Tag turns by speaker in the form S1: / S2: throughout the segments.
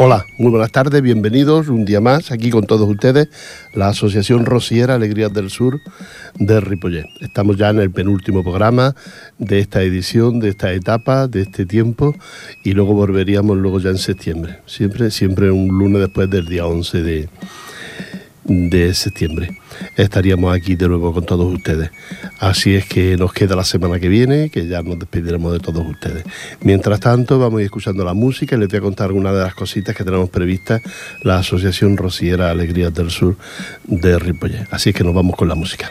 S1: Hola, muy buenas tardes, bienvenidos un día más aquí con todos ustedes, la Asociación Rociera Alegrías del Sur de Ripollet. Estamos ya en el penúltimo programa de esta edición, de esta etapa, de este tiempo y luego volveríamos luego ya en septiembre, siempre, siempre un lunes después del día 11 de, de septiembre. Estaríamos aquí de nuevo con todos ustedes. Así es que nos queda la semana que viene, que ya nos despediremos de todos ustedes. Mientras tanto, vamos a ir escuchando la música y les voy a contar algunas de las cositas que tenemos previstas la Asociación Rociera Alegrías del Sur de Ripollet. Así es que nos vamos con la música.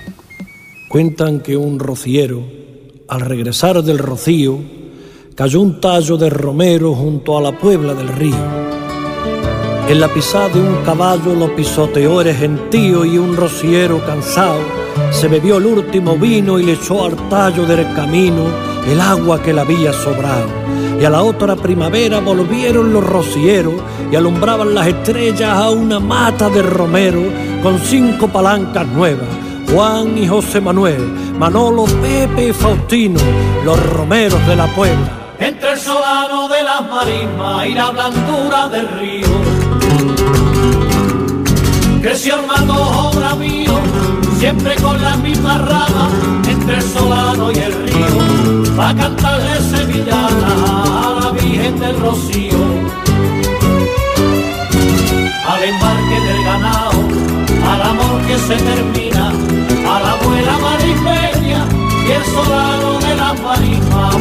S2: Cuentan que un rociero, al regresar del rocío, cayó un tallo de romero junto a la puebla del río en la pisada de un caballo lo pisoteó el gentío y un rociero cansado se bebió el último vino y le echó al tallo del camino el agua que le había sobrado. Y a la otra primavera volvieron los rocieros y alumbraban las estrellas a una mata de romero con cinco palancas nuevas. Juan y José Manuel, Manolo, Pepe y Faustino, los romeros de la Puebla.
S3: Entre el solano de las marismas y la blandura del río Creció armando obra mío, siempre con la misma rama, entre el solano y el río, va a cantarle sevillana a la Virgen del Rocío. Al embarque del ganado, al amor que se termina, a la abuela marispeña y el solano de las marismas,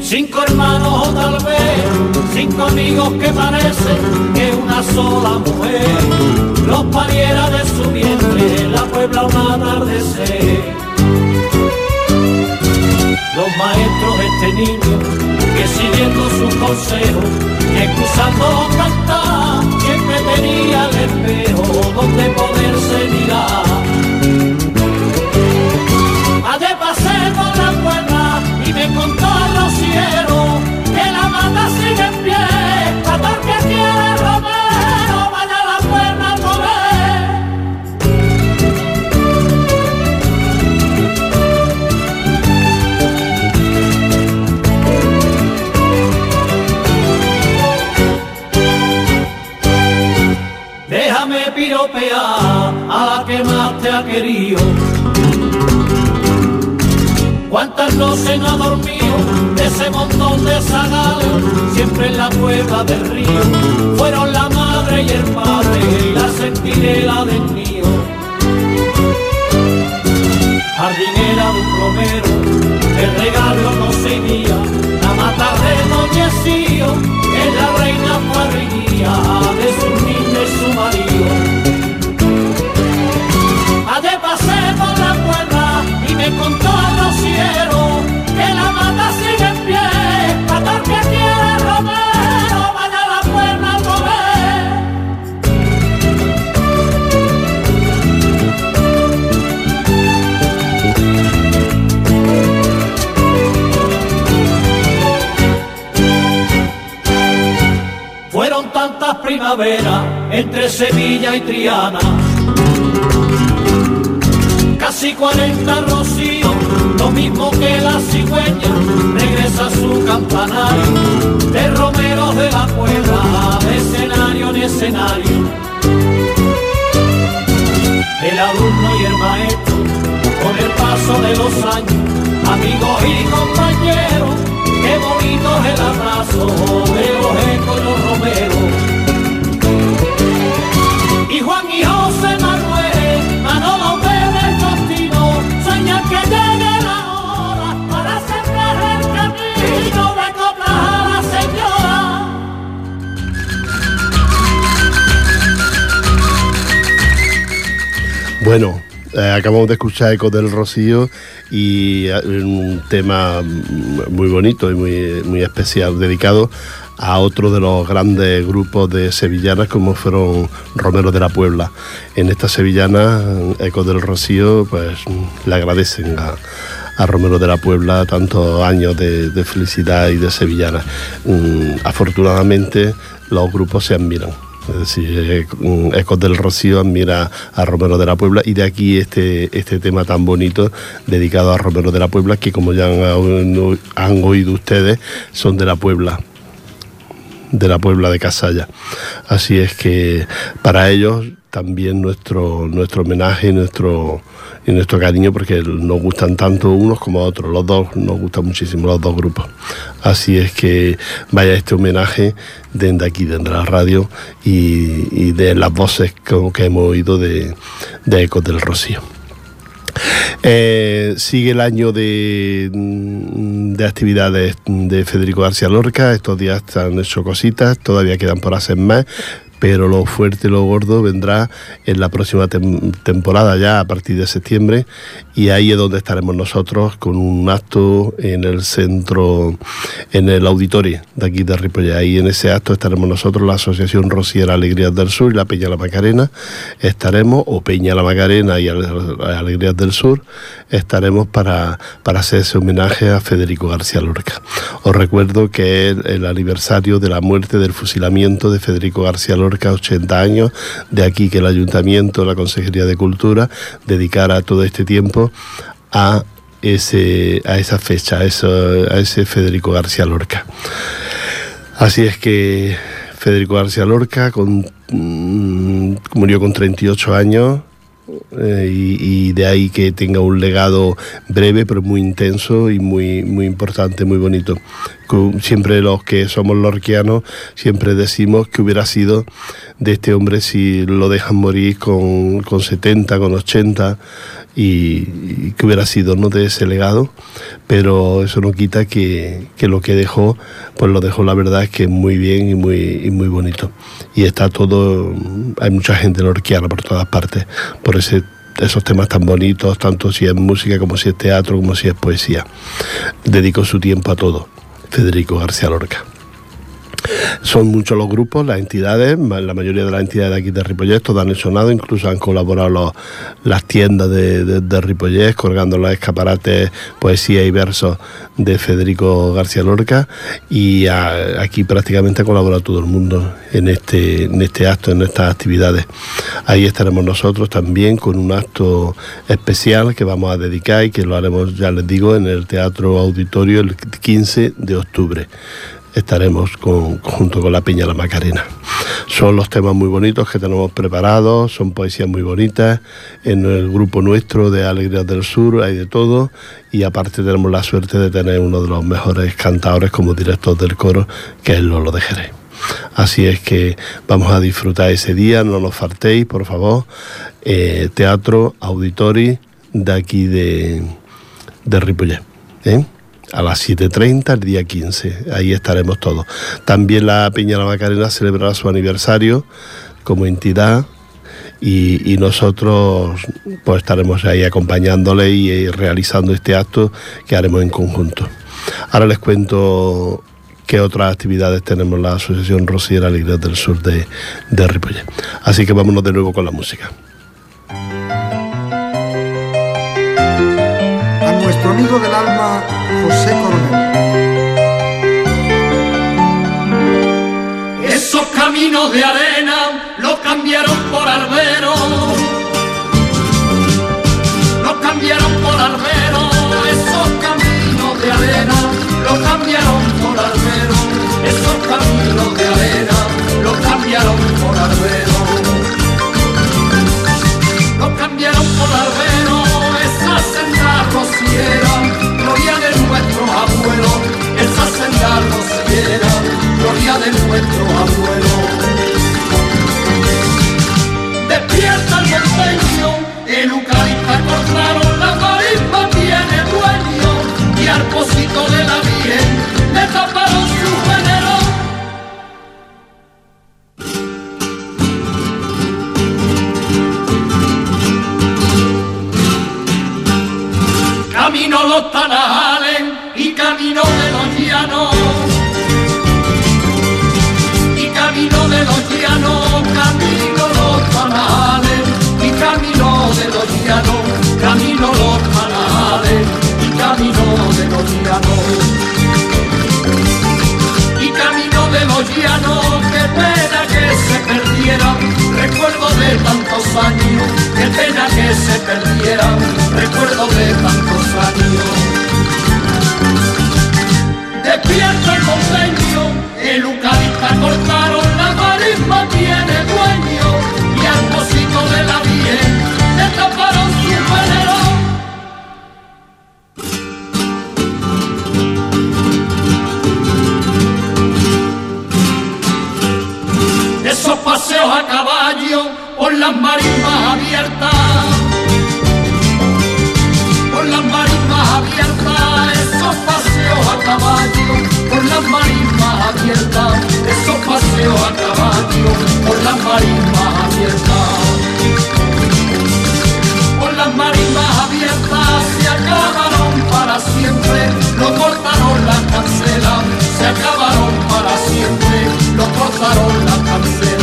S3: Cinco hermanos o tal vez, cinco amigos que parecen que una sola mujer los pariera de su vientre la puebla un atardecer. Los maestros de este niño que siguiendo sus consejos y escuchando cantar siempre tenía el espejo donde poderse mirar. Que la mata sigue en pie, para que quiere Romero, vaya la puerta a comer. Déjame piropear a la que más te ha querido. ¿Cuántas noches no ha dormido? Ese montón de zagales, siempre en la cueva del río, fueron la madre y el padre y la sentinela del mío. Jardinera de un romero, el regalo no seguía, la mata de que es la reina parrilla de su niño y su marido. Allí pasé por la puerta y me contó el rociero primavera entre Sevilla y Triana. Casi 40 rocíos, lo mismo que la cigüeña, regresa su campanario, de romeros de la puebla, de escenario en escenario. El alumno y el maestro, con el paso de los años, amigos y compañeros, qué bonito es el abrazo de
S1: Bueno, Eh, acabamos de escuchar Eco del Rocío y eh, un tema muy bonito y muy, muy especial, dedicado a otro de los grandes grupos de sevillanas como fueron Romero de la Puebla. En esta sevillana, Eco del Rocío, pues le agradecen a, Romero de la Puebla tantos años de, felicidad y de sevillana. Mm, afortunadamente los grupos se admiran. Es decir, Ecos del Rocío admira a Romero de la Puebla y de aquí este, este tema tan bonito dedicado a Romero de la Puebla que como ya han oído ustedes son de la Puebla de la Puebla de Casalla. Así es que para ellos también nuestro, nuestro homenaje y nuestro, y nuestro cariño porque nos gustan tanto unos como otros. Los dos nos gustan muchísimo los dos grupos. Así es que vaya este homenaje desde aquí, desde la radio y, de las voces que, que hemos oído de, de Ecos del Rocío. Eh, sigue el año de, de, actividades de Federico García Lorca. Estos días han hecho cositas, todavía quedan por hacer más, pero lo fuerte y lo gordo vendrá en la próxima temporada ya a partir de septiembre y ahí es donde estaremos nosotros con un acto en el centro, en el auditorio de aquí de Ripollet. Ahí en ese acto estaremos nosotros, la Asociación Rociera Alegrías del Sur y la Peña La Macarena, estaremos, o Peña La Macarena y Alegrías del Sur, estaremos para, para hacer ese homenaje a Federico García Lorca. Os recuerdo que es el aniversario de la muerte del fusilamiento de Federico García Lorca, 80 años, de aquí que el Ayuntamiento, la Consejería de Cultura, dedicara todo este tiempo a ese, a esa fecha, a, a ese Federico García Lorca. Así es que Federico García Lorca con, mm, murió con 38 años eh, y, de ahí que tenga un legado breve pero muy intenso y muy, muy importante, muy bonito. Siempre los que somos lorquianos siempre decimos que hubiera sido de este hombre si lo dejan morir con, con 70, con 80 y, que hubiera sido no de ese legado, pero eso no quita que, lo que dejó, pues lo dejó la verdad es que muy bien y muy, muy bonito. Y está todo, hay mucha gente lorquiana por todas partes, por ese esos temas tan bonitos, tanto si es música como si es teatro, como si es poesía. Dedicó su tiempo a todo, Federico García Lorca. Son muchos los grupos, las entidades, la mayoría de las entidades de aquí de Ripollet, todas han nada, incluso han colaborado las tiendas de, de, Ripollet, colgando los escaparates, poesía y versos de Federico García Lorca, y aquí prácticamente ha colaborado todo el mundo en este, en este acto, en estas actividades. Ahí estaremos nosotros también con un acto especial que vamos a dedicar y que lo haremos, ya les digo, en el Teatro Auditorio el 15 de octubre estaremos con, junto con la Peña La Macarena. Son los temas muy bonitos que tenemos preparados, son poesías muy bonitas. En el grupo nuestro de Alegrías del Sur hay de todo y aparte tenemos la suerte de tener uno de los mejores cantadores como director del coro, que es Lolo de Jerez. Así es que vamos a disfrutar ese día, no nos faltéis, por favor. Eh, teatro, auditori de aquí de, de Ripollet. ¿eh? A las 7.30 el día 15. Ahí estaremos todos. También la Peña La Macarena celebrará su aniversario como entidad y, nosotros pues estaremos ahí acompañándole y, realizando este acto que haremos en conjunto. Ahora les cuento qué otras actividades tenemos la Asociación Rosiera Alegría del Sur de, de. Así que vámonos de nuevo con la música.
S4: A nuestro amigo del alma Coronel.
S3: Esos caminos de arena los cambiaron por albero.
S5: A caballo por las marismas abiertas, por las marismas abiertas, esos paseos a caballo por las marismas abiertas, esos paseos a caballo por las marismas abiertas. Por las marismas abiertas se acabaron para siempre, lo cortaron las cancelas, se acabaron para siempre, lo cortaron las cancelas.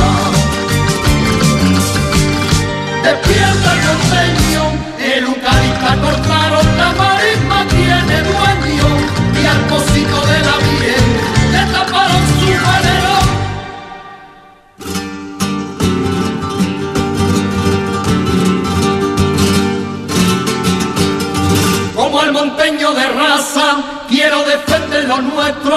S5: Monteño de raza, quiero defender lo nuestro.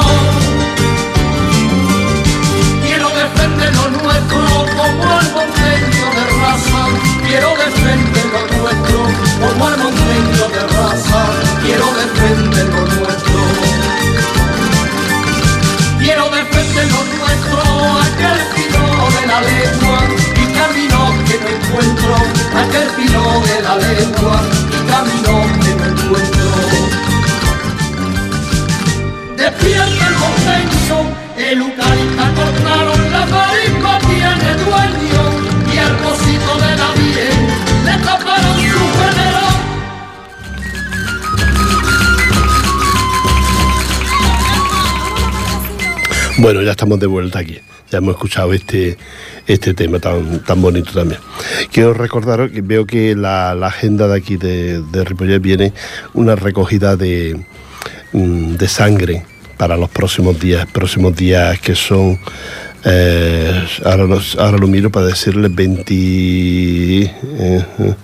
S5: Quiero defender lo nuestro, como el monteño de raza. Quiero defender lo nuestro, como el monteño de raza. Quiero defender lo nuestro. Quiero defender lo nuestro, aquel pino de la lengua y camino que me encuentro, aquel pino de la lengua y camino que me encuentro. Despierta el monteño, el eucalipta cortaron, la marisma tiene dueño
S1: Bueno, ya estamos de vuelta aquí. Ya hemos escuchado este, este tema tan, tan bonito también. Quiero recordaros que veo que la, agenda de aquí de, de viene una recogida de, mm, de sangre para los próximos días, próximos días que son, eh, ahora, ahora lo miro para decirles 20... eh, eh,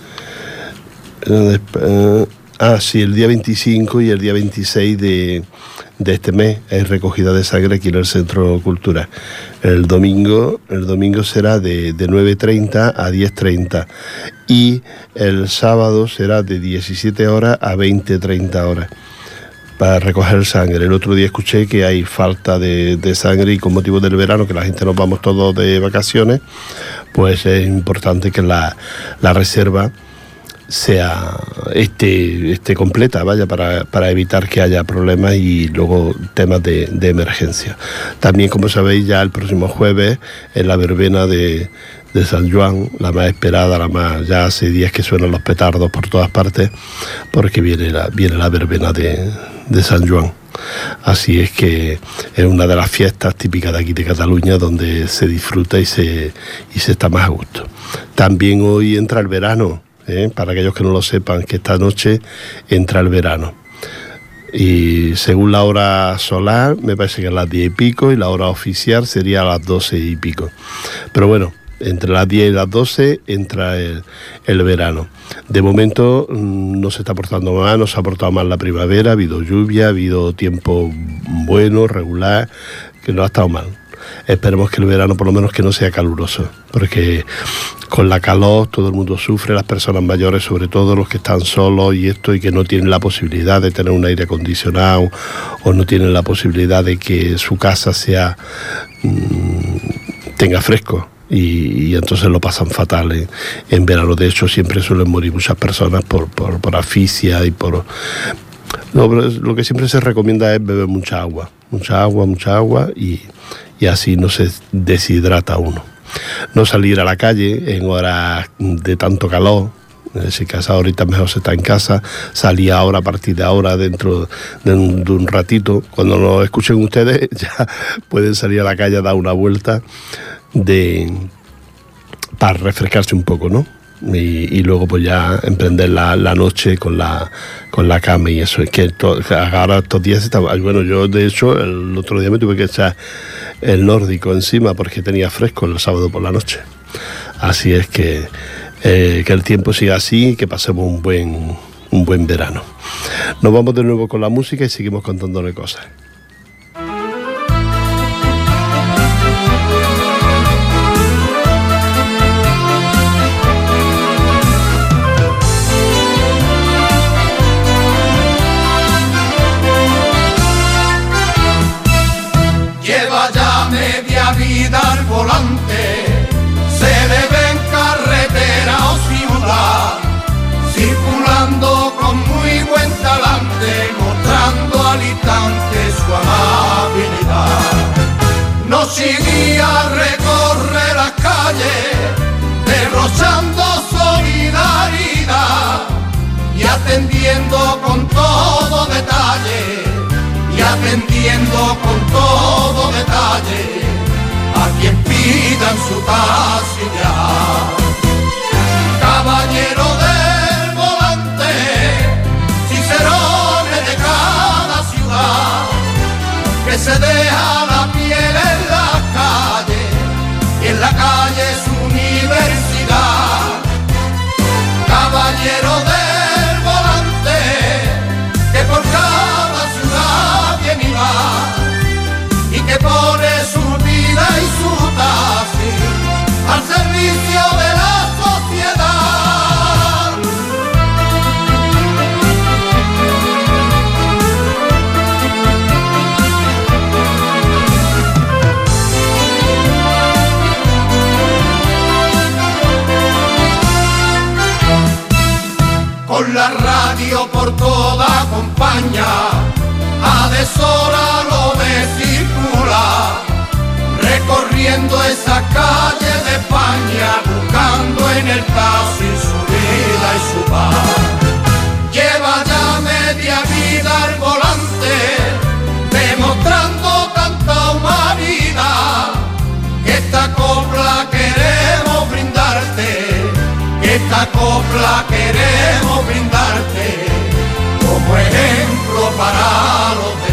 S1: eh, eh, ah, sí, el día 25 y el día 26 de, de este mes hay recogida de sangre aquí en el Centro Cultural. El domingo, el domingo será de, de 9.30 a 10.30 y el sábado será de 17 horas a 20.30 horas para recoger sangre. El otro día escuché que hay falta de, de sangre y con motivo del verano, que la gente nos vamos todos de vacaciones, pues es importante que la, la reserva sea esté, esté completa, vaya, para, para evitar que haya problemas y luego temas de, emergencia. También, como sabéis, ya el próximo jueves en la verbena de, de San Juan, la más esperada, la más, ya hace días que suenan los petardos por todas partes, porque viene la, viene la verbena de, de San Juan. Así es que es una de las fiestas típicas de aquí de Cataluña donde se disfruta y se, y se está más a gusto. También hoy entra el verano, ¿eh? para aquellos que no lo sepan, que esta noche entra el verano. Y según la hora solar, me parece que es las 10 y pico, y la hora oficial sería a las 12 y pico. Pero bueno, entre las 10 y las 12 entra el, el verano. De momento mm, no se está portando mal, no se ha portado mal la primavera, ha habido lluvia, ha habido tiempo bueno, regular, que no ha estado mal. Esperemos que el verano por lo menos que no sea caluroso, porque con la calor todo el mundo sufre, las personas mayores, sobre todo los que están solos y esto y que no tienen la posibilidad de tener un aire acondicionado o no tienen la posibilidad de que su casa sea mm, tenga fresco. Y, entonces lo pasan fatal en, en verano. De hecho, siempre suelen morir muchas personas por, por, por asfixia y por, no, pero lo que siempre se recomienda es beber mucha agua, mucha agua, mucha agua y, y así no se deshidrata uno. No salir a la calle en horas de tanto calor, Si casa ahorita mejor se está en casa, salía ahora a partir de ahora, dentro de un, de un ratito. Cuando lo escuchen ustedes, ya pueden salir a la calle a dar una vuelta de para refrescarse un poco, ¿no? Y, luego pues ya emprender la, la, noche con la con la cama y eso. Es que ahora estos días está bueno yo de hecho el otro día me tuve que echar el nórdico encima porque tenía fresco el sábado por la noche. Así es que eh, que el tiempo siga así y que pasemos un buen un buen verano. Nos vamos de nuevo con la música y seguimos contándole cosas
S5: al volante, se le carretera o ciudad, circulando con muy buen talante, mostrando al instante su amabilidad. Nos seguía a recorrer las calles, derrochando solidaridad y atendiendo con todo detalle, y atendiendo con todo detalle quien pidan su taxilla. Caballero por toda compañía, a deshora lo circular recorriendo esa calle de España, buscando en el taxi su vida y su paz. Lleva ya media vida al volante, demostrando tanta humanidad. Que esta copla que esta copla queremos brindarte como ejemplo para los demás.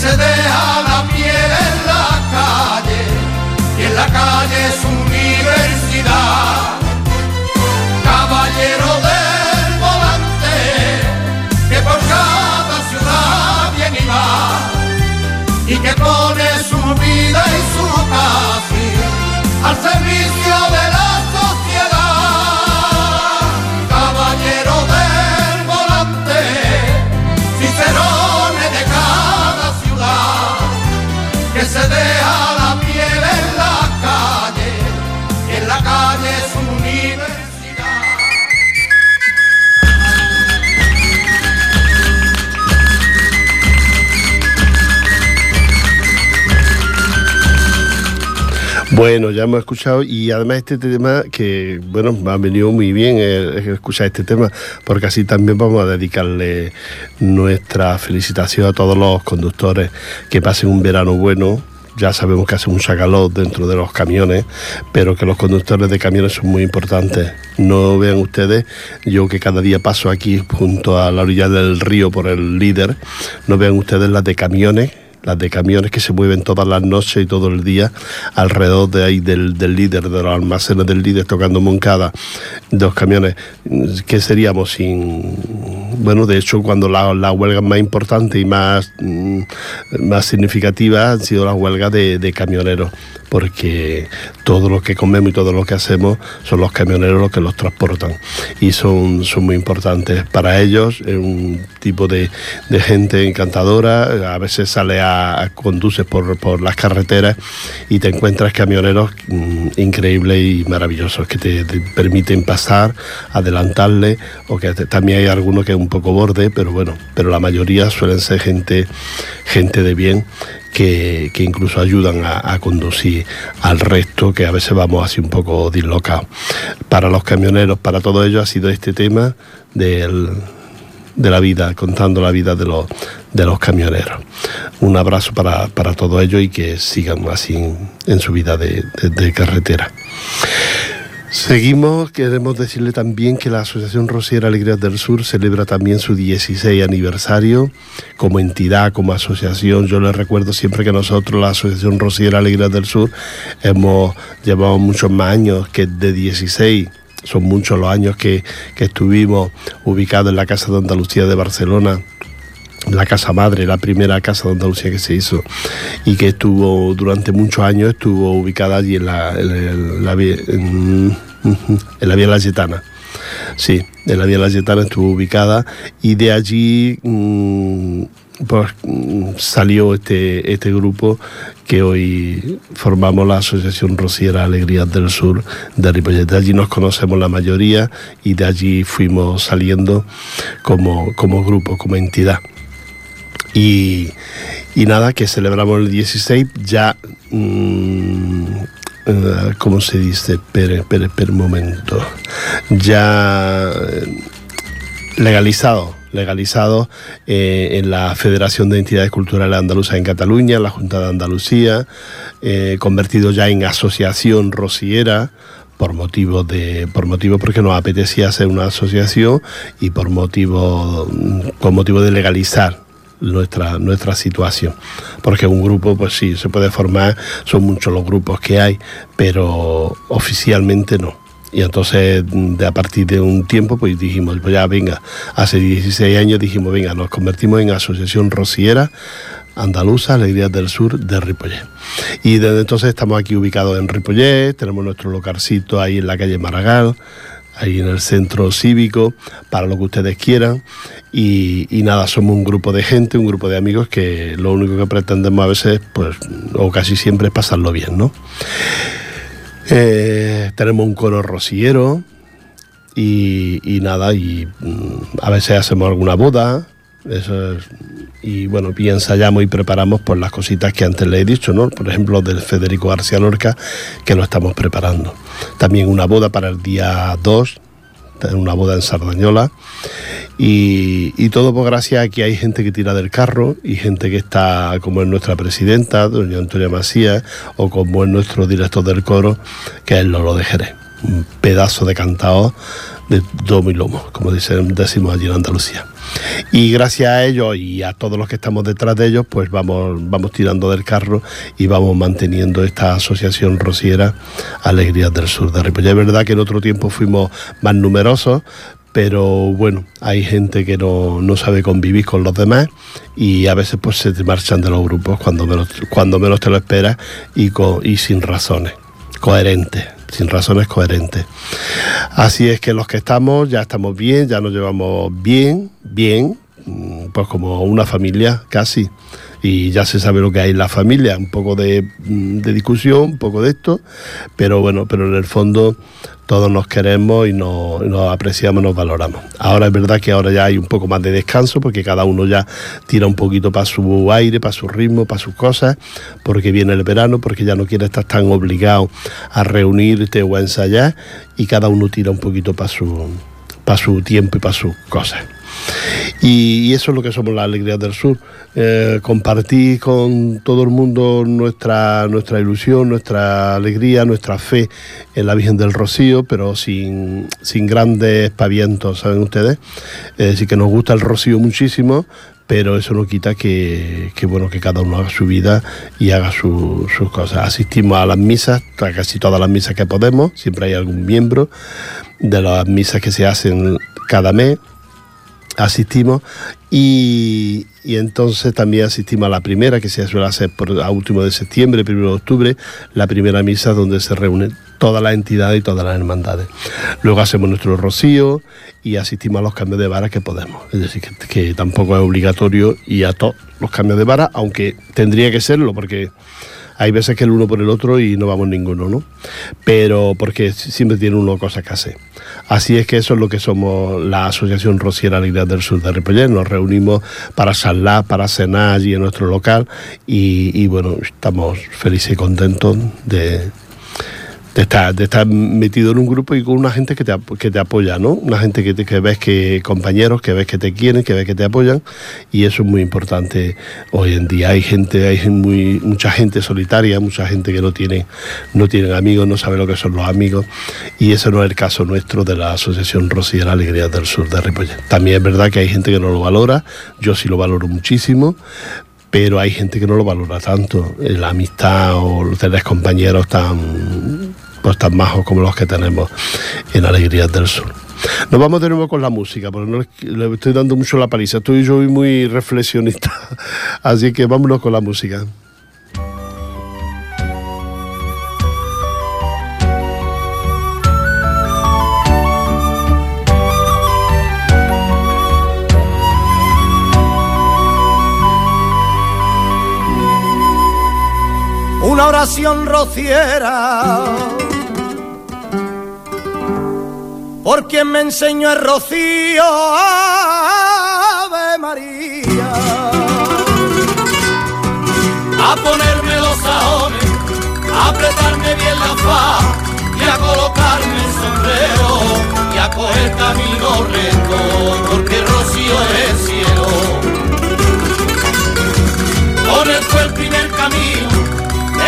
S5: Se deja la piel en la calle, y en la calle es universidad. Caballero del volante, que por cada ciudad viene y va, y que pone su vida y su taxi al servicio de la
S1: Bueno, ya hemos escuchado y además este tema que, bueno, me ha venido muy bien eh, escuchar este tema porque así también vamos a dedicarle nuestra felicitación a todos los conductores que pasen un verano bueno. Ya sabemos que hace mucha calor dentro de los camiones, pero que los conductores de camiones son muy importantes. No vean ustedes, yo que cada día paso aquí junto a la orilla del río por el líder, no vean ustedes las de camiones las de camiones que se mueven todas las noches y todo el día alrededor de ahí del, del líder, de los almacenes del líder tocando Moncada, dos camiones, ¿qué seríamos sin...? Bueno, de hecho, cuando las la huelgas más importantes y más, más significativas han sido las huelgas de, camioneros, porque todo lo que comemos y todo lo que hacemos son los camioneros los que los transportan y son, son muy importantes para ellos, un tipo de, gente encantadora. A veces sale a, conduces por, las carreteras y te encuentras camioneros mm, increíbles y maravillosos que te, permiten pasar, adelantarle, o que también hay algunos que es un poco borde, pero bueno, pero la mayoría suelen ser gente, gente de bien que, incluso ayudan a, conducir al resto, que a veces vamos así un poco dislocados. Para los camioneros, para todo ello ha sido este tema del, de la vida, contando la vida de los, de los camioneros. Un abrazo para, para todos ellos y que sigan así en, su vida de carretera. Seguimos, queremos decirle también que la Asociación Rosiera Alegrías del Sur celebra también su 16 aniversario como entidad, como asociación. Yo les recuerdo siempre que nosotros, la Asociación Rosiera Alegrías del Sur, hemos llevado muchos más años que de 16 son muchos los años que, que estuvimos ubicados en la Casa de Andalucía de Barcelona la casa madre, la primera casa de Andalucía que se hizo y que estuvo durante muchos años, estuvo ubicada allí en la, en la, en, la Vía. Sí, en la Vía estuvo ubicada y de allí mm, pues, salió este, este grupo que hoy formamos la Asociación Rociera Alegrías del Sur de Ripollet. De allí nos conocemos la mayoría y de allí fuimos saliendo como, como grupo, como entidad. Y, nada, que celebramos el 16 ya, mm, eh, ¿cómo se dice? Per, per, momento. Ya eh, legalizado legalizado eh, en la Federación de Entidades Culturales Andaluzas en Cataluña, en la Junta de Andalucía, convertido ya en asociación rociera por motivo de por motivo porque nos apetecía hacer una asociación y por motivo con motivo de legalizar nuestra, nuestra situación. Porque un grupo, pues sí, se puede formar, son muchos los grupos que hay, pero oficialmente no. Y entonces, de a partir de un tiempo, pues dijimos, pues ya venga, hace 16 años dijimos, venga, nos convertimos en Asociación Rociera Andaluza, Alegrías del Sur de Ripollet. Y desde entonces estamos aquí ubicados en Ripollet, tenemos nuestro localcito ahí en la calle Maragall, ahí en el centro cívico, para lo que ustedes quieran. Y, nada, somos un grupo de gente, un grupo de amigos que lo único que pretendemos a veces, pues, o casi siempre es pasarlo bien, ¿no? Eh, tenemos un coro rociero y, nada, y mm, a veces hacemos alguna boda, y bueno, y ensayamos y preparamos por las cositas que antes le he dicho, ¿no? Por ejemplo, del Federico García Lorca, que lo estamos preparando. También una boda para el día 2, una boda en Sardañola. Y, todo por gracia a que hay gente que tira del carro y gente que está, como es nuestra presidenta, doña Antonia Macías, o como es nuestro director del coro, que es Lolo de Jerez. Un pedazo de cantado de domo y lomo, como decimos allí en Andalucía. Y gracias a ellos y a todos los que estamos detrás de ellos, pues vamos, vamos tirando del carro y vamos manteniendo esta asociación rociera Alegrías del Sur de Ripollet. Es verdad que en otro tiempo fuimos más numerosos, pero bueno, hay gente que no, sabe convivir con los demás y a veces pues se te marchan de los grupos cuando menos, cuando menos te lo esperas y, y sin razones, coherentes sin razones coherentes. Así es que los que estamos ya estamos bien, ya nos llevamos bien, bien, mm, pues como una familia casi. Y ya se sabe lo que hay en la familia, un poco de, mm, de discusión, un poco de esto, pero bueno, pero en el fondo todos nos queremos y nos, apreciamos, nos valoramos. Ahora es verdad que ahora ya hay un poco más de descanso porque cada uno ya tira un poquito para su aire, para su ritmo, para sus cosas, porque viene el verano, porque ya no quiere estar tan obligado a reunirte o a ensayar y cada uno tira un poquito para su, para su tiempo y para sus cosas. Y, eso es lo que somos la alegría del sur. Eh, compartir con todo el mundo nuestra, nuestra ilusión, nuestra alegría, nuestra fe en la Virgen del Rocío, pero sin, sin grandes pavientos, ¿saben ustedes? Es decir, que nos gusta el Rocío muchísimo, pero eso no quita que, bueno que cada uno haga su vida y haga sus cosas. Asistimos a las misas, a casi todas las misas que podemos, siempre hay algún miembro de las misas que se hacen cada mes asistimos y, y, entonces también asistimos a la primera que se suele hacer por, a último de septiembre, primero de octubre, la primera misa donde se reúnen todas las entidades y todas las hermandades. Luego hacemos nuestro rocío y asistimos a los cambios de vara que podemos. Es decir, que, que tampoco es obligatorio ir a todos los cambios de vara, aunque tendría que serlo porque hay veces que el uno por el otro y no vamos ninguno, ¿no? Pero porque siempre tiene uno cosas que hacer. Así es que eso es lo que somos la Asociación Rociera Alegría del Sur de Ripollet. Nos reunimos para charlar, para cenar allí en nuestro local y, y bueno, estamos felices y contentos de, de estar, de estar metido en un grupo y con una gente que te, que te apoya, ¿no? Una gente que, te, que ves que compañeros, que ves que te quieren, que ves que te apoyan y eso es muy importante hoy en día. Hay gente, hay mucha gente solitaria, mucha gente que no tiene, no tienen amigos, no sabe lo que son los amigos y ese no es el caso nuestro de la Asociación Rociera Alegría del Sur de Ripollet. También es verdad que hay gente que no lo valora, yo sí lo valoro muchísimo, pero hay gente que no lo valora tanto. La amistad o tener compañeros tan tan majos como los que tenemos en Alegrías del Sur. Nos vamos de nuevo con la música, porque no le estoy dando mucho la paliza. Estoy yo muy reflexionista, así que vámonos con la música.
S5: Una oración rociera por quien me enseñó el rocío, Ave María. A ponerme los sajones, a apretarme bien la faz y a colocarme el sombrero y a coger camino recto, porque rocío es el cielo. Fue el primer camino,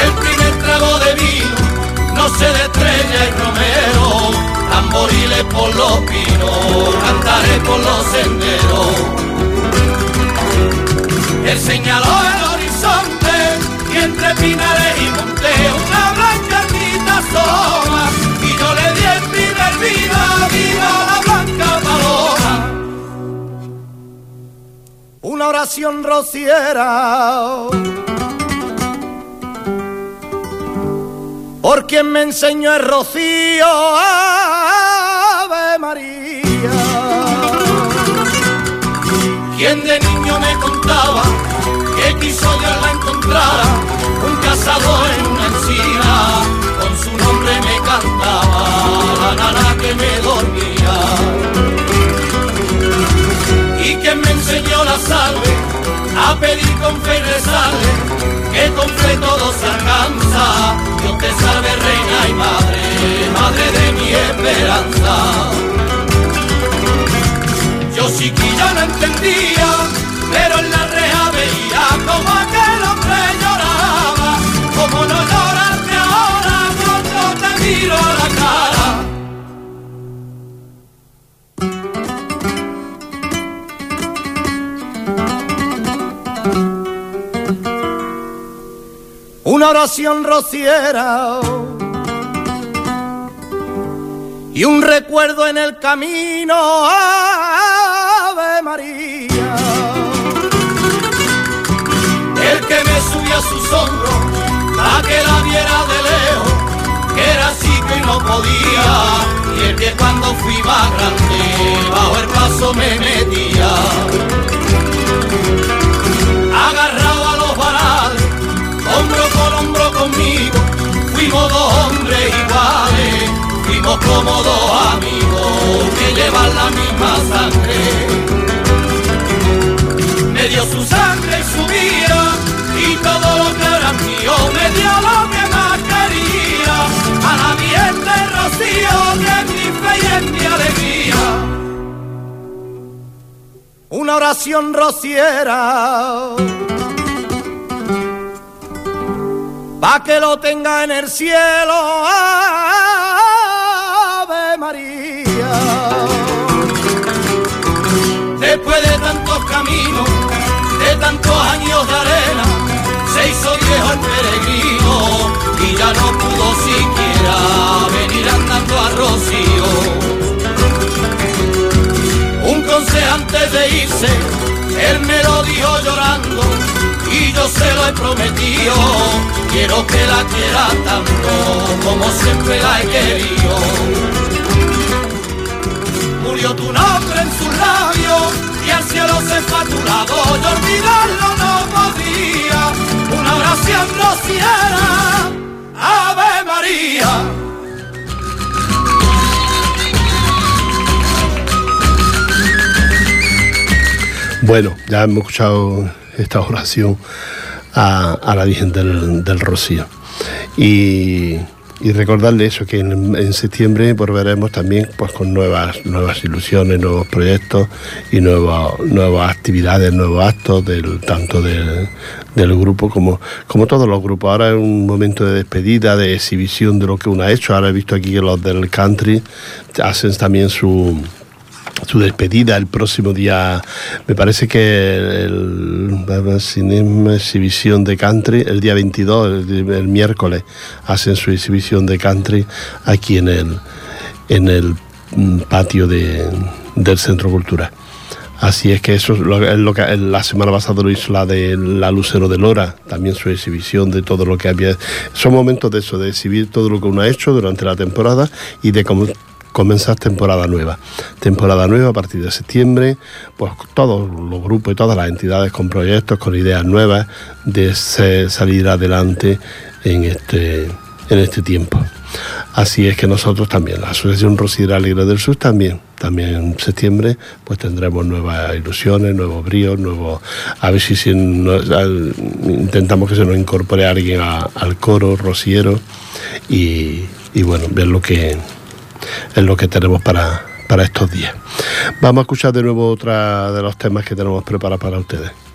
S5: el primer trago de vino, no se de estrella y romero tamboriles por los pinos, cantaré por los senderos. Él señaló el horizonte y entre pinares y montes una blanca ermita asoma y yo le di el primer viva, viva la blanca paloma. Una oración rociera. por quien me enseñó el rocío, de niño me contaba que quiso Dios la encontrara, un cazador en una encina, con su nombre me cantaba, la nana que me dormía. Y quien me enseñó la salve, a pedir con fe y rezarle, que con fe todo se alcanza. Dios te salve, reina y madre, madre de mi esperanza. Yo chiquilla no entendía, pero en la reja veía como aquel hombre lloraba, como no lloraste ahora cuando te miro a la cara. una oración rociera y un recuerdo en el camino, Ave viera de lejos, que era chico y no podía, y el que cuando fui más grande, bajo el paso me metía. Agarrado a los varales, hombro con hombro conmigo, fuimos dos hombres iguales, fuimos como dos amigos que llevan la misma sangre. Me dio su sangre y su vida, y todo lo que era mío, me dio lo que y en mi alegría. Una oración rociera pa' que lo tenga en el cielo, Ave María. Después de tantos caminos, de tantos años de arena, se hizo viejo el peregrino y ya no pudo siquiera venir andando a Rocío. Un consejante
S3: antes de irse, él me lo dijo llorando y yo se lo he prometido. Quiero que la quiera tanto como siempre la he querido. Murió tu nombre en sus labios y al cielo se fue a. Yo olvidarlo no podía. Una oración rociera. Ave María.
S1: Bueno, ya hemos escuchado esta oración a, la Virgen del, Rocío. Y, recordarle eso, que en, septiembre volveremos también pues, con nuevas, nuevas ilusiones, nuevos proyectos y nuevas, nuevas actividades, nuevos actos, del, tanto del, grupo como, como todos los grupos. Ahora es un momento de despedida, de exhibición de lo que uno ha hecho. Ahora he visto aquí que los del country hacen también su su despedida el próximo día, me parece que el, Cinema Exhibición de Country, el día 22, el, miércoles, hacen su exhibición de Country aquí en el, en el mm, patio de, del Centro Cultural. Así es que eso es lo, que la semana pasada lo hizo la de la Lucero de Lora, también su exhibición de todo lo que había. Son momentos de eso, de exhibir todo lo que uno ha hecho durante la temporada y de comenzar temporada nueva. Temporada nueva a partir de septiembre, pues todos los grupos y todas las entidades con proyectos, con ideas nuevas de salir adelante en este, en este tiempo. Así es que nosotros también, la Asociación Rosiera Alegre del Sur también, también en septiembre, pues tendremos nuevas ilusiones, nuevos bríos, nuevos, a ver si, intentamos que se nos incorpore alguien al coro rociero y, y bueno, ver lo que es lo que tenemos para, para estos días. Vamos a escuchar de nuevo otra de los temas que tenemos preparados para ustedes.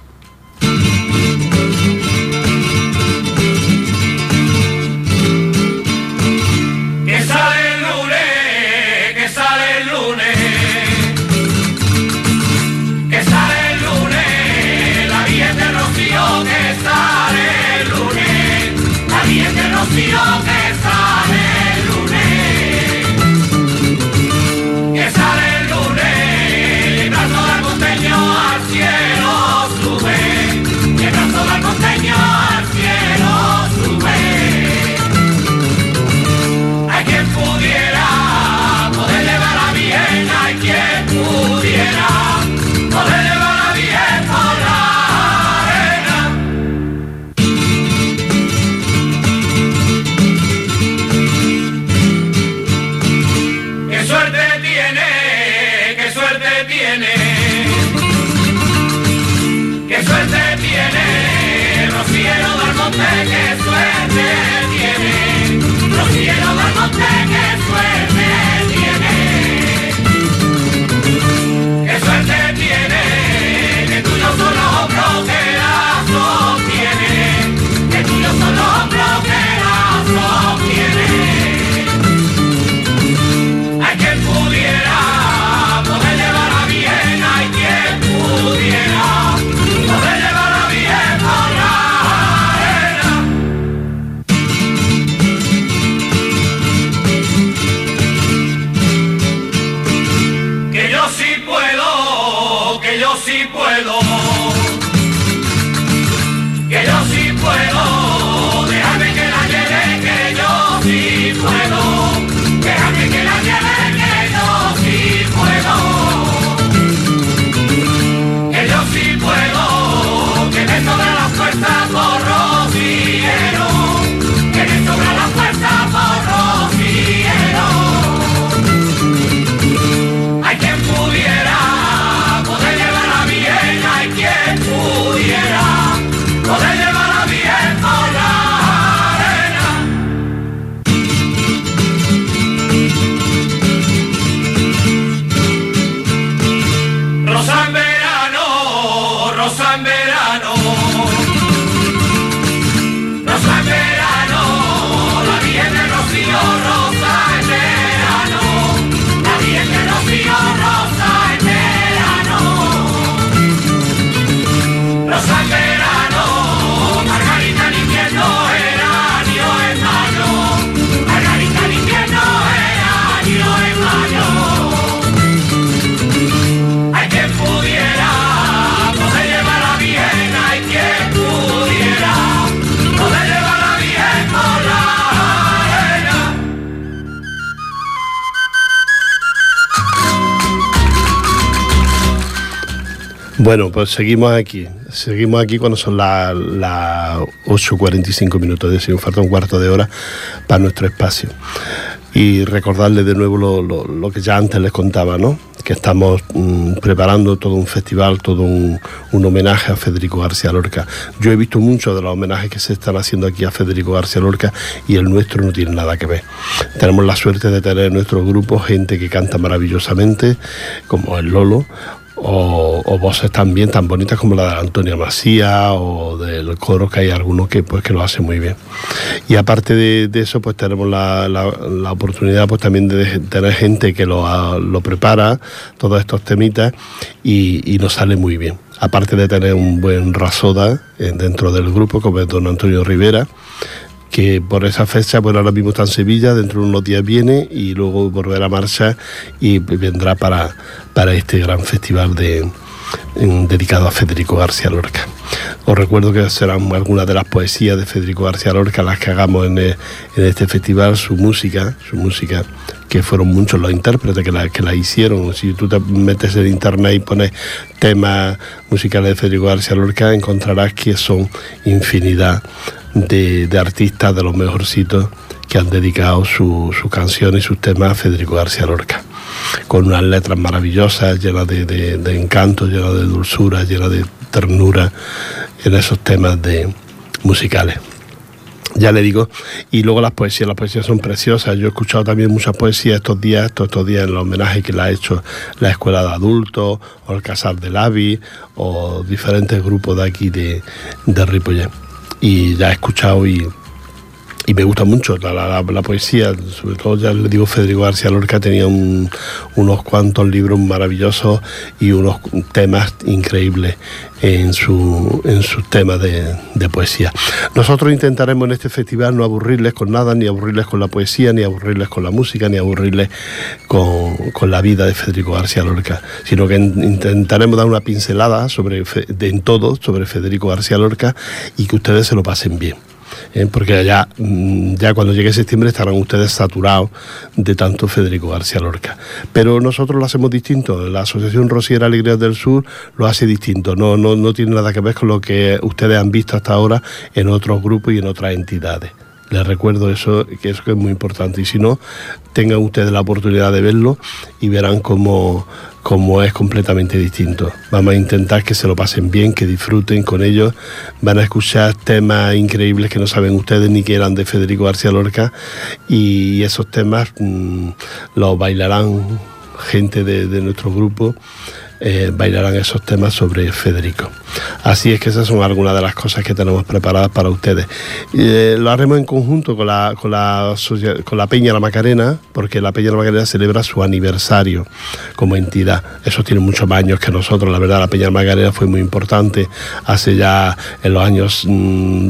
S6: Hay quien pudiera
S1: Bueno, pues seguimos aquí. Seguimos aquí cuando son las 8.45 minutos, es decir, falta un cuarto de hora para nuestro espacio. Y recordarles de nuevo lo, que ya antes les contaba, ¿no? Que estamos mm, preparando todo un festival, todo un, homenaje a Federico García Lorca. Yo he visto muchos de los homenajes que se están haciendo aquí a Federico García Lorca y el nuestro no tiene nada que ver. Tenemos la suerte de tener en nuestro grupo gente que canta maravillosamente, como el Lolo, o, voces también tan bonitas como la de Antonia Macía o del coro, que hay algunos que, pues, que lo hacen muy bien. Y aparte de, eso, pues tenemos la, la, oportunidad pues, también de tener gente que lo, lo prepara, todos estos temitas, y, y nos sale muy bien. Aparte de tener un buen rasoda eh, dentro del grupo, como es don Antonio Rivera, que por esa fecha, bueno, ahora mismo está en Sevilla, dentro de unos días viene y luego volverá a marcha y vendrá para, para este gran festival de, dedicado a Federico García Lorca. Os recuerdo que serán algunas de las poesías de Federico García Lorca las que hagamos en, en este festival, su música, su música, que fueron muchos los intérpretes que la, que la hicieron. Si tú te metes en internet y pones temas musicales de Federico García Lorca, encontrarás que son infinidad de, artistas de los mejorcitos que han dedicado su, su canción y sus temas a Federico García Lorca, con unas letras maravillosas, llenas de, de, encanto, llenas de dulzura, llenas de ternura en esos temas de, musicales. Ya le digo, y luego las poesías, las poesías son preciosas. Yo he escuchado también muchas poesías estos días, estos, estos días en el homenaje que le ha hecho la Escuela de Adultos, o el Casal del Avi, o diferentes grupos de aquí de, de y ya he escuchado y, y me gusta mucho la, poesía, sobre todo ya le digo Federico García Lorca tenía unos cuantos libros maravillosos y unos temas increíbles en, su, en sus temas de, poesía. Nosotros intentaremos en este festival no aburrirles con nada, ni aburrirles con la poesía, ni aburrirles con la música, ni aburrirles con, con la vida de Federico García Lorca, sino que intentaremos dar una pincelada sobre, en todo sobre Federico García Lorca y que ustedes se lo pasen bien. ¿Eh? porque ya, mm, ya cuando llegue septiembre estarán ustedes saturados de tanto Federico García Lorca. Pero nosotros lo hacemos distinto, la Asociación Rosiera Alegrías del Sur lo hace distinto, no, no, no tiene nada que ver con lo que ustedes han visto hasta ahora en otros grupos y en otras entidades. Les recuerdo eso, que eso es muy importante. Y si no, tengan ustedes la oportunidad de verlo y verán cómo, cómo es completamente distinto. Vamos a intentar que se lo pasen bien, que disfruten con ellos. Van a escuchar temas increíbles que no saben ustedes ni que eran de Federico García Lorca y esos temas mm, los bailarán gente de, de nuestro grupo eh, bailarán esos temas sobre Federico. Así es que esas son algunas de las cosas que tenemos preparadas para ustedes. Eh, lo haremos en conjunto con la, con, la, con la Peña La Macarena, porque la Peña La Macarena celebra su aniversario como entidad. Eso tiene muchos más años que nosotros. La verdad, la Peña La Macarena fue muy importante hace ya en los años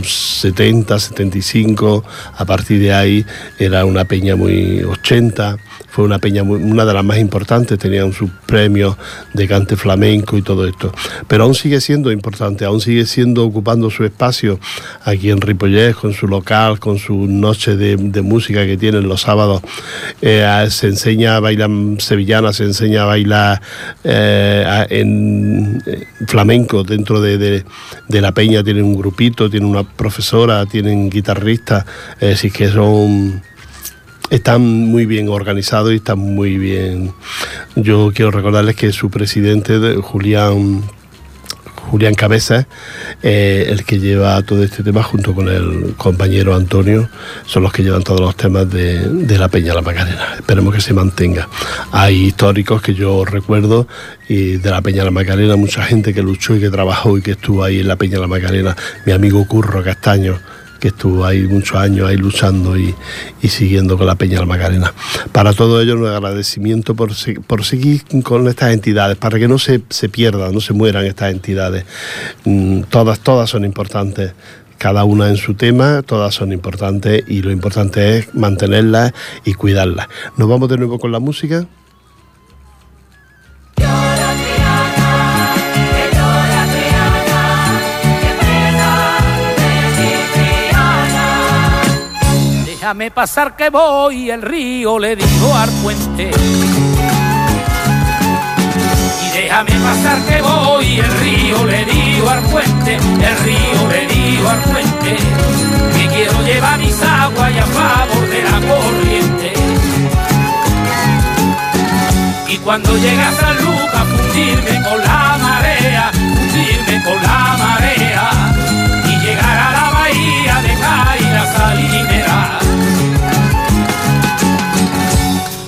S1: 70, mm, 75. A partir de ahí era una peña muy 80 fue una peña, una de las más importantes, tenían sus premios de cante flamenco y todo esto. Pero aún sigue siendo importante, aún sigue siendo ocupando su espacio aquí en Ripollés, con su local, con su noche de, música que tienen los sábados. Eh, se enseña a bailar sevillana, se enseña a bailar eh, en eh, flamenco dentro de, la peña, tienen un grupito, tienen una profesora, tienen guitarristas, es que son están muy bien organizados y están muy bien. Yo quiero recordarles que su presidente, Julián Julián Cabeza, eh, el que lleva todo este tema junto con el compañero Antonio, son los que llevan todos los temas de, de la Peña La Macarena. Esperemos que se mantenga. Hay históricos que yo recuerdo y de la Peña La Macarena, mucha gente que luchó y que trabajó y que estuvo ahí en la Peña La Macarena. Mi amigo Curro Castaño que estuvo ahí muchos años ahí luchando y, siguiendo con la Peña la Macarena. Para todo ello, un agradecimiento por, por seguir con estas entidades, para que no se, se pierdan, no se mueran estas entidades. Mm, todas, todas son importantes cada una en su tema, todas son importantes y lo importante es mantenerlas y cuidarlas. Nos vamos de nuevo con la música.
S6: Déjame pasar que voy, el río le dijo al puente. Y Déjame pasar que voy, el río le digo al puente, el río le digo al puente, que quiero llevar mis aguas y a favor de la corriente. Y cuando llega San Lucas, fundirme con la marea, fundirme con la marea, de Caira Salinera.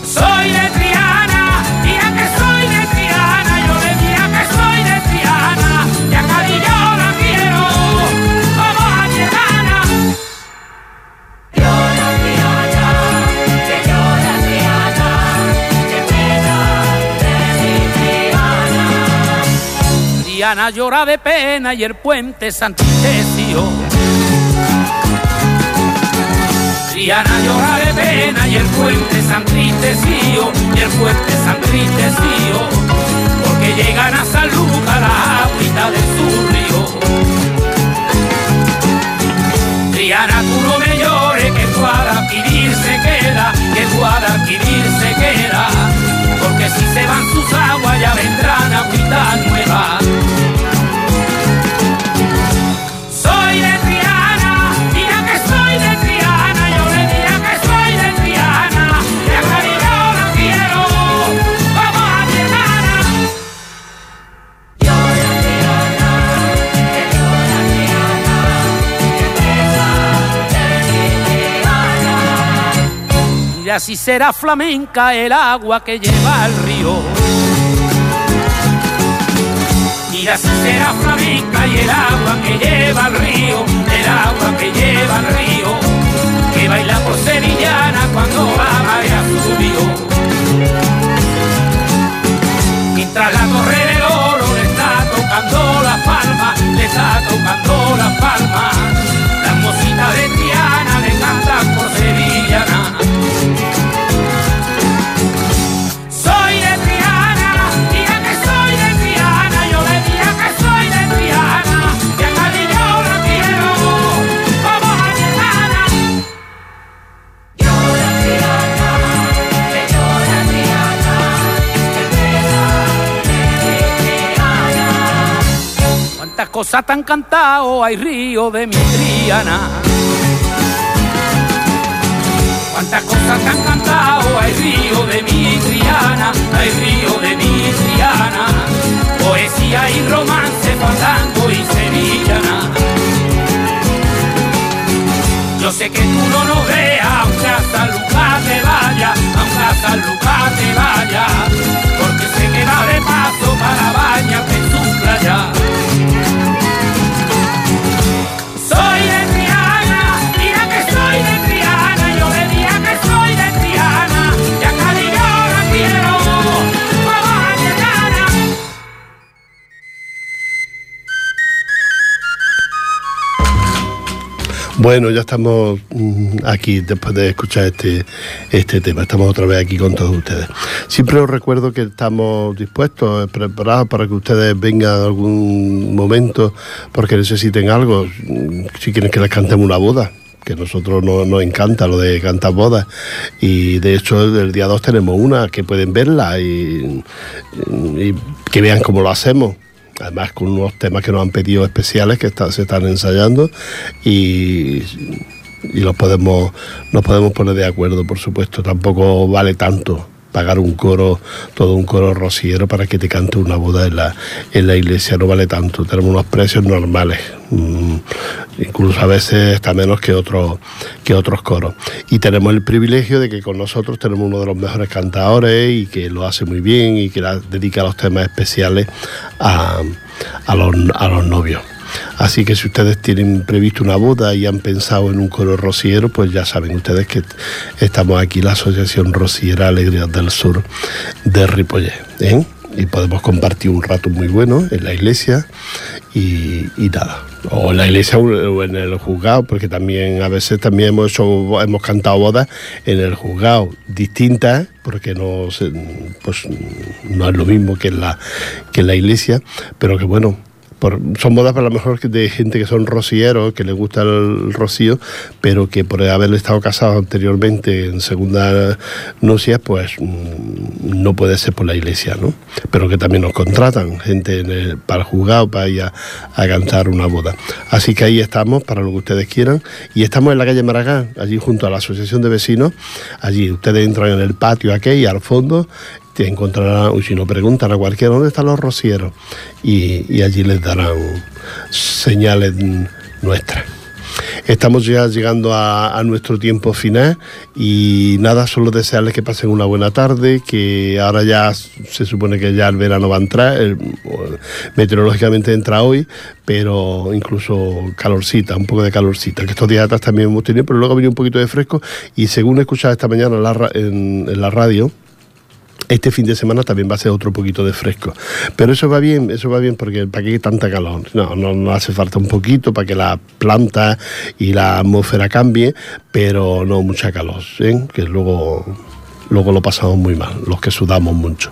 S6: Soy de Triana, mira que soy de Triana, yo le diría que soy de Triana, y a Cádiz yo la quiero, como a mi hermana. Triana llora de pena y el puente Santitecio. Triana llora de pena y el puente San Tristecío, y el puente San Tristecío, porque llegan a San Lucas la agüita de su río. Triana, tú no me llores, que tu adquirir se queda, que tu adquirir se queda, porque si se van sus aguas ya vendrán agüita nueva. Así será flamenca el agua que lleva al río. Y así será flamenca y el agua que lleva al río, el agua que lleva al río, que baila por sevillana cuando la marea subió. Mientras la torre del oro le está tocando la palma, le está tocando la palma, Tan cantado hay río de mi Triana. Cuántas cosas tan cantado hay río de mi Triana, hay río de mi Triana. Poesía y romance, fandango y sevillana. Yo sé que tú no nos veas, aunque a San Lucas te vaya, aunque a San Lucas te vaya, porque sé que va de paso para bañarte en su playa.
S1: Bueno, ya estamos mm, aquí después de escuchar este, este tema. Estamos otra vez aquí con todos ustedes. Siempre os recuerdo que estamos dispuestos, eh, preparados para que ustedes vengan algún momento porque necesiten algo. Mm, Si quieren que les cantemos una boda, que a nosotros no- nos encanta lo de cantar bodas. Y de hecho, el día 2 tenemos una que pueden verla y que vean cómo lo hacemos además con unos temas que nos han pedido especiales que se están ensayando y, y los podemos nos podemos poner de acuerdo por supuesto. Tampoco vale tanto pagar un coro todo un coro rociero para que te cante una boda en la en la iglesia no vale tanto tenemos unos precios normales mm, incluso a veces está menos que otros que otros coros y tenemos el privilegio de que con nosotros tenemos uno de los mejores cantadores y que lo hace muy bien y que dedica los temas especiales a, a los, a los novios. Así que si ustedes tienen previsto una boda y han pensado en un coro rociero, pues ya saben ustedes que estamos aquí, la Asociación Rociera Alegrías del Sur de Ripollet. ¿eh? Y podemos compartir un rato muy bueno en la iglesia y, nada. O en la iglesia o en el juzgado, porque también a veces también hemos, hecho- hemos cantado bodas en el juzgado, distintas, porque no, pues, no es lo mismo que la, que en la iglesia, pero que bueno, son bodas para lo mejor de gente que son rocieros, que les gusta el rocío, pero que por haber estado casados anteriormente en segunda nupcias, pues mm, no puede ser por la iglesia, ¿no? Pero que también nos contratan gente para el juzgado, para ir a, cantar una boda. Así que ahí estamos, para lo que ustedes quieran, y estamos en la calle Maragán, allí junto a la Asociación de Vecinos, allí ustedes entran en el patio aquí y al fondo te encontrarán, o si no preguntan a cualquiera dónde están los rocieros, y, allí les darán señales nuestras. Estamos ya llegando a, nuestro tiempo final y nada, solo desearles que pasen una buena tarde, que ahora ya se supone que ya el verano va a entrar, meteorológicamente entra hoy, pero incluso calorcita, un poco de calorcita, que estos días atrás también hemos tenido, pero luego ha venido un poquito de fresco y según he escuchado esta mañana en la radio, este fin de semana también va a ser otro poquito de fresco. Pero eso va bien, eso va bien porque ¿para qué tanta calor? No, no, hace falta un poquito para que la planta y la atmósfera cambie, pero no mucha calor, ¿eh? que luego luego lo pasamos muy mal, los que sudamos mucho.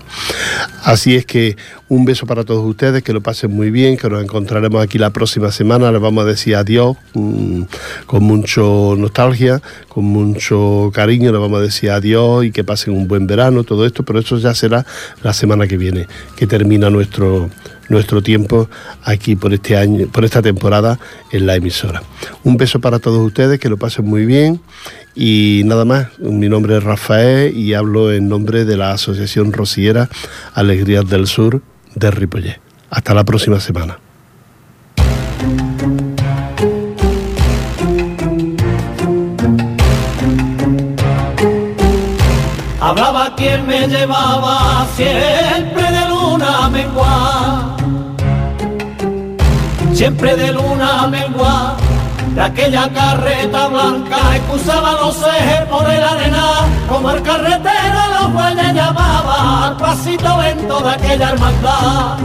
S1: Así es que un beso para todos ustedes, que lo pasen muy bien, que nos encontraremos aquí la próxima semana, les vamos a decir adiós mm, con mucho nostalgia, con mucho cariño, les vamos a decir adiós y que pasen un buen verano, todo esto, pero eso ya será la semana que viene, que termina nuestro nuestro tiempo aquí por este año, por esta temporada en la emisora. Un beso para todos ustedes, que lo pasen muy bien y nada más, mi nombre es Rafael y hablo en nombre de la Asociación Rociera Alegrías del Sur de Ripollet. Hasta la próxima semana.
S3: Hablaba quien me llevaba siempre de luna mengua, siempre de luna mengua de aquella carreta blanca excusaba los ejes por el arena, como el carretero los bueyes llamaba al pasito lento de aquella hermandad.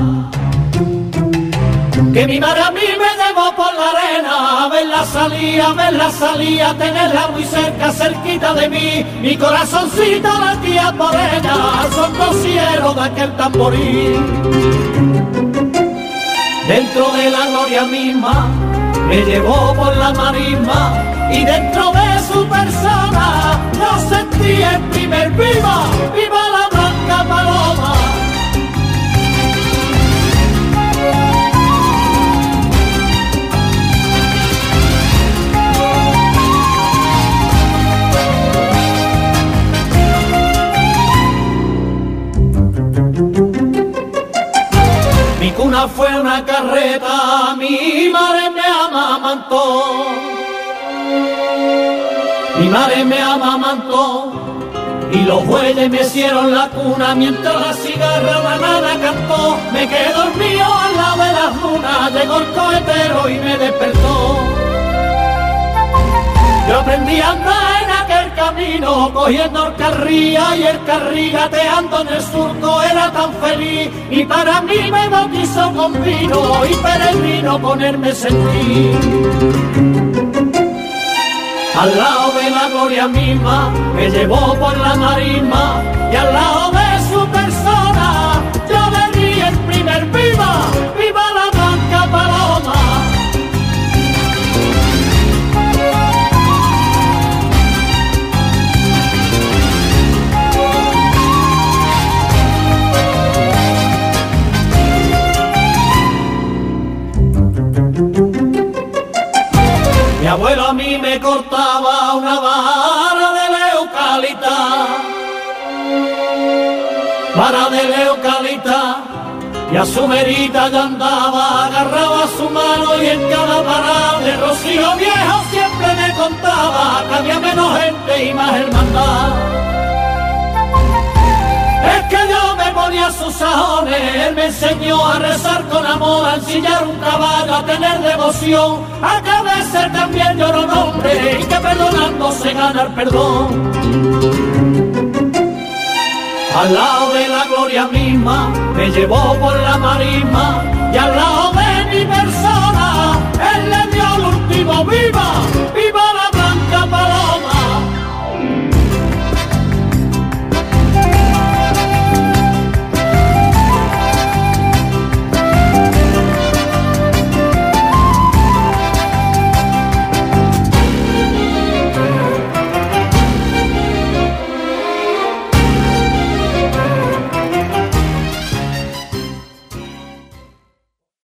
S3: Que mi madre a mí me llevó por la arena, a verla salir, a verla salir, a tenerla muy cerca, cerquita de mí, mi corazoncito latía por ella, son dos cielos de aquel tamboril. Dentro de la gloria misma, me llevó por la marisma y dentro de su persona yo sentí el primer viva, viva la blanca paloma. Mi cuna fue una carreta, mi madre me amamantó. Mi madre me amamantó y los bueyes me hicieron la cuna mientras la cigarra la nada cantó. Me quedé dormido al lado de las lunas, llegó el cohetero y me despertó. Yo aprendí a andar en aquel camino, cogiendo el carría y el carrí gateando en el surco, era tan feliz. Y para mí me bautizó con vino y peregrino ponerme sentir. Al lado de la gloria misma, me llevó por la marisma y al lado de y a su merita ya andaba, agarraba su mano y en cada parada rocío viejo siempre me contaba que había menos gente y más hermandad. Es que yo me ponía sus sajones, él me enseñó a rezar con amor, a ensillar un caballo, a tener devoción, a que a veces también lloro nombre y que perdonando se gana el perdón. Al lado de la gloria misma me llevó por la marisma y al lado de mi persona él le dio el último viva.